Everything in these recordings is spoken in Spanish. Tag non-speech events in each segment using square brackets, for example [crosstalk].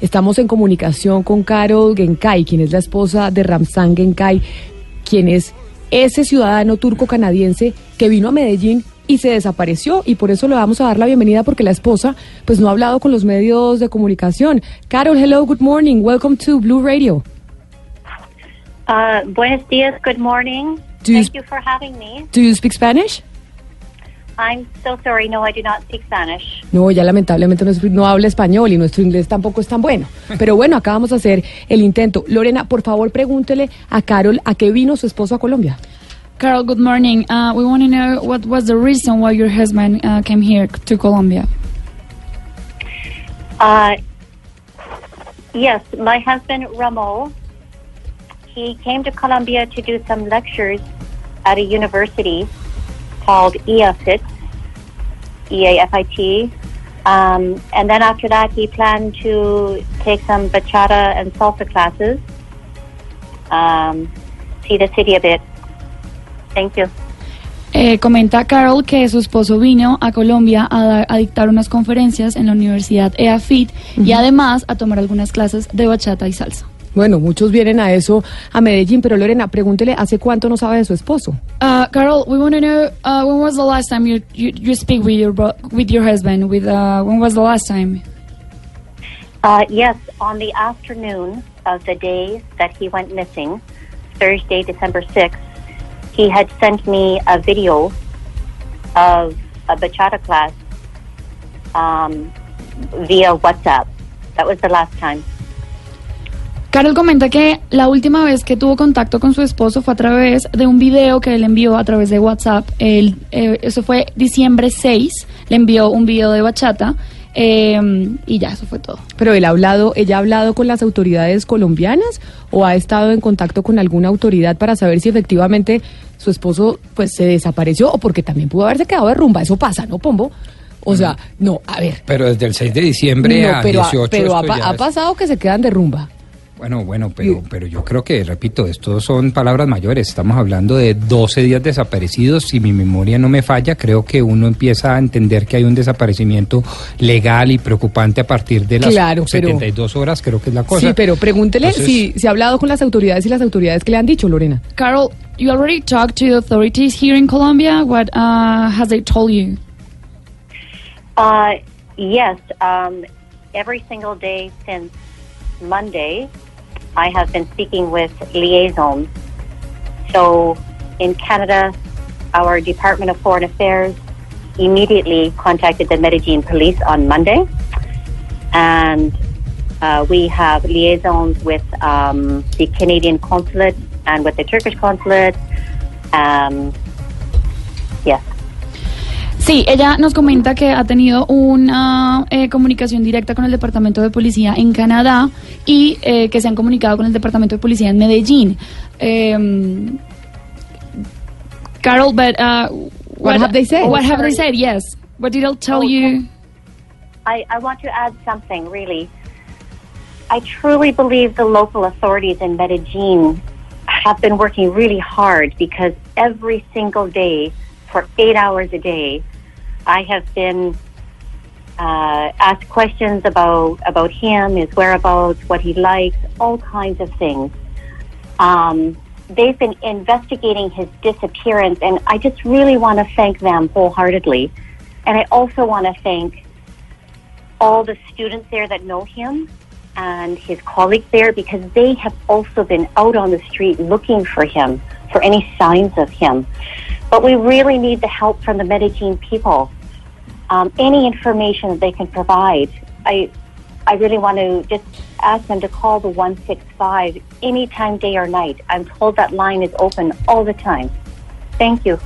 Estamos en comunicación con Carol Genkai, quien es la esposa de Ramzan Genkai, quien es ese ciudadano turco-canadiense que vino a Medellín y se desapareció y por eso le vamos a dar la bienvenida porque la esposa pues no ha hablado con los medios de comunicación. Carol, hello, good morning, welcome to Blue Radio. Uh, buenos dias, good morning. Do you Thank sp- you for having me. Do you speak Spanish? I'm so sorry, no, I do not speak Spanish. No, ella lamentablemente no, es- no habla español y nuestro inglés tampoco es tan bueno. [laughs] Pero bueno, acá vamos a hacer el intento. Lorena, por favor, pregúntele a Carol a qué vino su esposo a Colombia. Carol, good morning. Uh, we want to know what was the reason why your husband uh, came here to Colombia. Uh, yes, my husband Ramo, he came to Colombia to do some lectures at a university called E EAFIT, E-A-F-I-T. Um, and then after that, he planned to take some bachata and salsa classes, um, see the city a bit. Thank you. Eh, comenta Carol que su esposo vino a Colombia a, dar- a dictar unas conferencias en la Universidad EAFIT y además a tomar algunas clases de bachata y salsa. Bueno, muchos vienen a eso a Medellín, pero Lorena, pregúntele hace cuánto no sabe de su esposo. Uh, Carol, we want to know uh, when was the last time you you, you speak with your with your husband? With uh, when was the last time? Uh, yes, on the afternoon of the day that he went missing, Thursday, December 6th, he had sent me a video of a bachata class um, via WhatsApp. That was the last time. Carol comenta que la última vez que tuvo contacto con su esposo fue a través de un video que él envió a través de WhatsApp. Él, eh, eso fue diciembre 6, le envió un video de bachata eh, y ya, eso fue todo. Pero él ha hablado, ella ha hablado con las autoridades colombianas o ha estado en contacto con alguna autoridad para saber si efectivamente su esposo pues se desapareció o porque también pudo haberse quedado de rumba. Eso pasa, ¿no, Pombo? O sea, no, a ver. Pero desde el 6 de diciembre No, a pero, ha- 18 pero ha, pasado que se quedan de rumba. Bueno, bueno, pero, pero yo creo que, repito, esto son palabras mayores. Estamos hablando de 12 días desaparecidos. Si mi memoria no me falla, creo que uno empieza a entender que hay un desaparecimiento legal y preocupante a partir de las Claro, pero- 72 horas, creo que es la cosa. Sí, pero pregúntele Entonces- si, si ha hablado con las autoridades y las autoridades que le han dicho, Lorena. Carol, you already talked to the authorities here in Colombia. What uh, has they told you? Uh, yes, um, every single day since Monday, I have been speaking with liaisons. So in Canada, our Department of Foreign Affairs immediately contacted the Medellin police on Monday. And uh, we have liaisons with um, the Canadian consulate and with the Turkish consulate. Um, yes. Sí, ella nos comenta que ha tenido una eh, comunicación directa con el Departamento de Policía en Canadá y eh, que se han comunicado con el Departamento de Policía en Medellín. Em, Carol, but uh, What have they said? What have they said? Yes. What did they tell Oh, you? I, I want to add something, really. I truly believe the local authorities in Medellin have been working really hard because every single day, for eight hours a day, I have been uh, asked questions about about him, his whereabouts, what he likes, all kinds of things. Um, they've been investigating his disappearance, and I just really want to thank them wholeheartedly. And I also want to thank all the students there that know him and his colleagues there because they have also been out on the street looking for him, for any signs of him. But we really need the help from the Medellin people. Um, any information that they can provide. I, I really want to just ask them to call the 165 anytime, day or night. I'm told that line is open all the time. Thank you.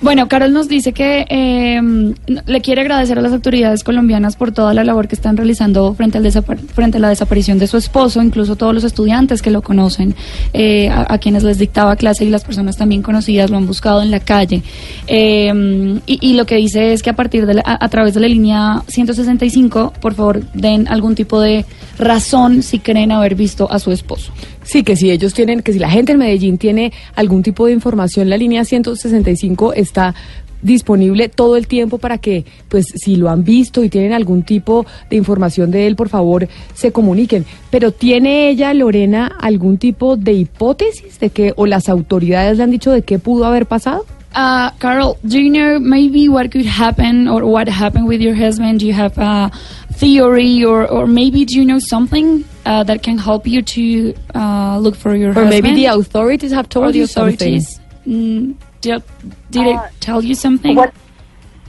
Bueno, Carol nos dice que eh, le quiere agradecer a las autoridades colombianas por toda la labor que están realizando frente, al frente a la desaparición de su esposo, incluso todos los estudiantes que lo conocen, eh, a, quienes les dictaba clase y las personas también conocidas lo han buscado en la calle. Eh, y, lo que dice es que a partir de a, través de la línea 165, por favor, den algún tipo de razón si creen haber visto a su esposo. Sí, que si ellos tienen, que si la gente en Medellín tiene algún tipo de información, la línea 165 está disponible todo el tiempo para que, pues, si lo han visto y tienen algún tipo de información de él, por favor, se comuniquen. Pero ¿tiene ella, Lorena, algún tipo de hipótesis de que, o las autoridades le han dicho de qué pudo haber pasado? Uh, Carol, do you know maybe what could happen or what happened with your husband? Do you have a theory or, or maybe do you know something uh, that can help you to uh, look for your or husband? maybe the authorities have told you authorities. something. Mm, did, did it uh, tell you something? What,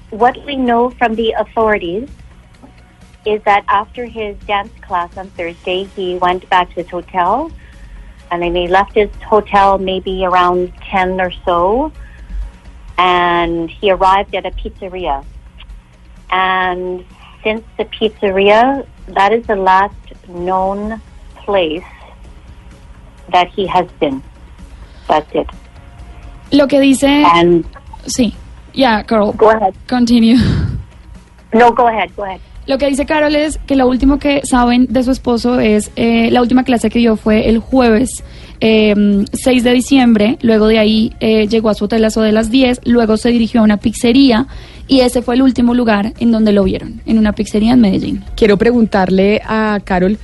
what we know from the authorities is that after his dance class on Thursday, he went back to his hotel, and then he left his hotel maybe around 10 or so, and he arrived at a pizzeria. And since the pizzeria, that is the last known place that he has been. That's it. Lo que dice. And sí. Yeah, Carol. Go ahead. Continue. No, go ahead. Go ahead. Lo que dice Carol es que lo último que saben de su esposo es eh, la última clase que dio fue el jueves eh, 6 de diciembre. Luego de ahí eh, llegó a su hotel a eso de las 10. Luego se dirigió a una pizzería y ese fue el último lugar en donde lo vieron, en una pizzería en Medellín. Quiero preguntarle a Carol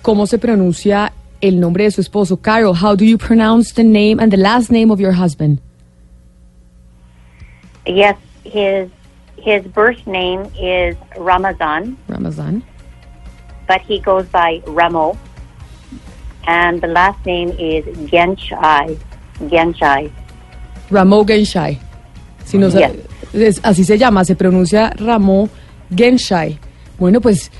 cómo se pronuncia el nombre de su esposo. Carol, how do you pronounce the name and the last name of your husband? Yes, his his birth name is Ramazan. Ramazan. But he goes by Ramo. And the last name is Genshai. Genshai. Ramo Genshai. Si no yes así se llama, se pronuncia Ramón Genshai. Bueno, pues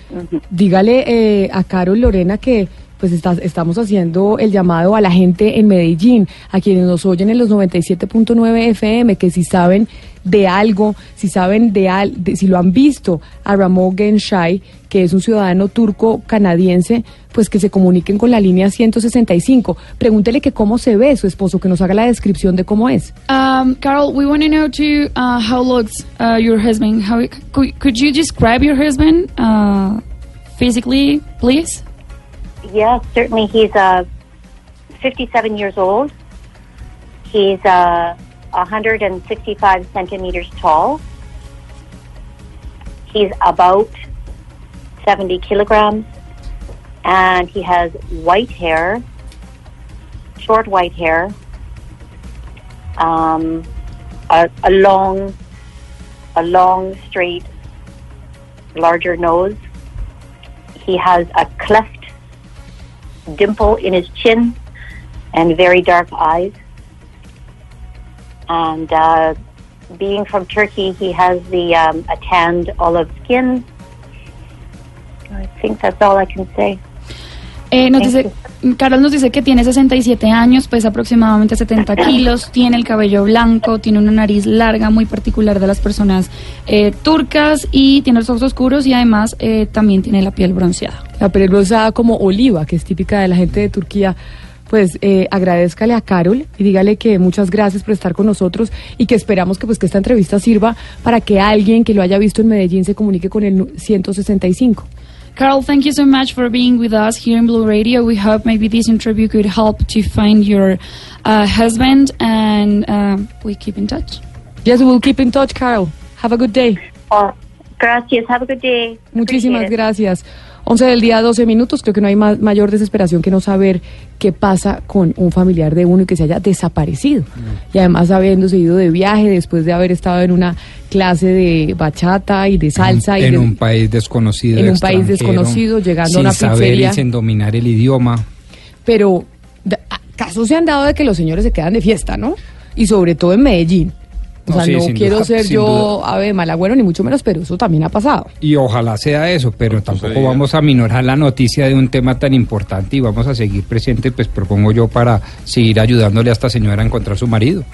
dígale eh, a Carol Lorena que pues estamos haciendo el llamado a la gente en Medellín, a quienes nos oyen en los 97.9 FM, que si saben de algo, si saben de, al, si lo han visto a Ramón Genshai, que es un ciudadano turco canadiense, pues que se comuniquen con la línea 165. Pregúntele que cómo se ve su esposo, que nos haga la descripción de cómo es. Um, Carol, we want to know too uh, how looks uh, your husband. How could, could you describe your husband uh, physically, please? Yes, certainly. He's uh, 57 years old. He's uh, 165 centimeters tall. He's about 70 kilograms. And he has white hair, short white hair, um, a, a long, a long, straight, larger nose. He has a cleft dimple in his chin and very dark eyes. And uh, being from Turkey, he has the um, a tanned olive skin. I think that's all I can say. Eh, nos dice, Carol nos dice que tiene 67 años, pesa aproximadamente 70 kilos, tiene el cabello blanco, tiene una nariz larga, muy particular de las personas eh, turcas y tiene los ojos oscuros y además eh, también tiene la piel bronceada. La piel bronceada como oliva, que es típica de la gente de Turquía pues eh, agradezcale a Carol y dígale que muchas gracias por estar con nosotros y que esperamos que pues que esta entrevista sirva para que alguien que lo haya visto en Medellín se comunique con el 165. Carol, thank you so much for being with us here in Blue Radio. We hope maybe this interview could help to find your uh, husband and uh, we keep in touch. Yes, we'll keep in touch, Carl. Have a good day. Oh, gracias. Have a good day. Muchísimas gracias. 11 del día, 12 minutos. Creo que no hay mayor desesperación que no saber qué pasa con un familiar de uno y que se haya desaparecido. Mm. Y además habiéndose ido de viaje después de haber estado en una clase de bachata y de salsa. En, y un país desconocido. En un país desconocido, llegando a una pizzería. Saber sin dominar el idioma. Pero casos se han dado de que los señores se quedan de fiesta, ¿no? Y sobre todo en Medellín. O sea, no quiero ser yo ave malagüero ni mucho menos, pero eso también ha pasado. Y ojalá sea eso, pero tampoco vamos a minorar la noticia de un tema tan importante y vamos a seguir presente, pues propongo yo para seguir ayudándole a esta señora a encontrar su marido.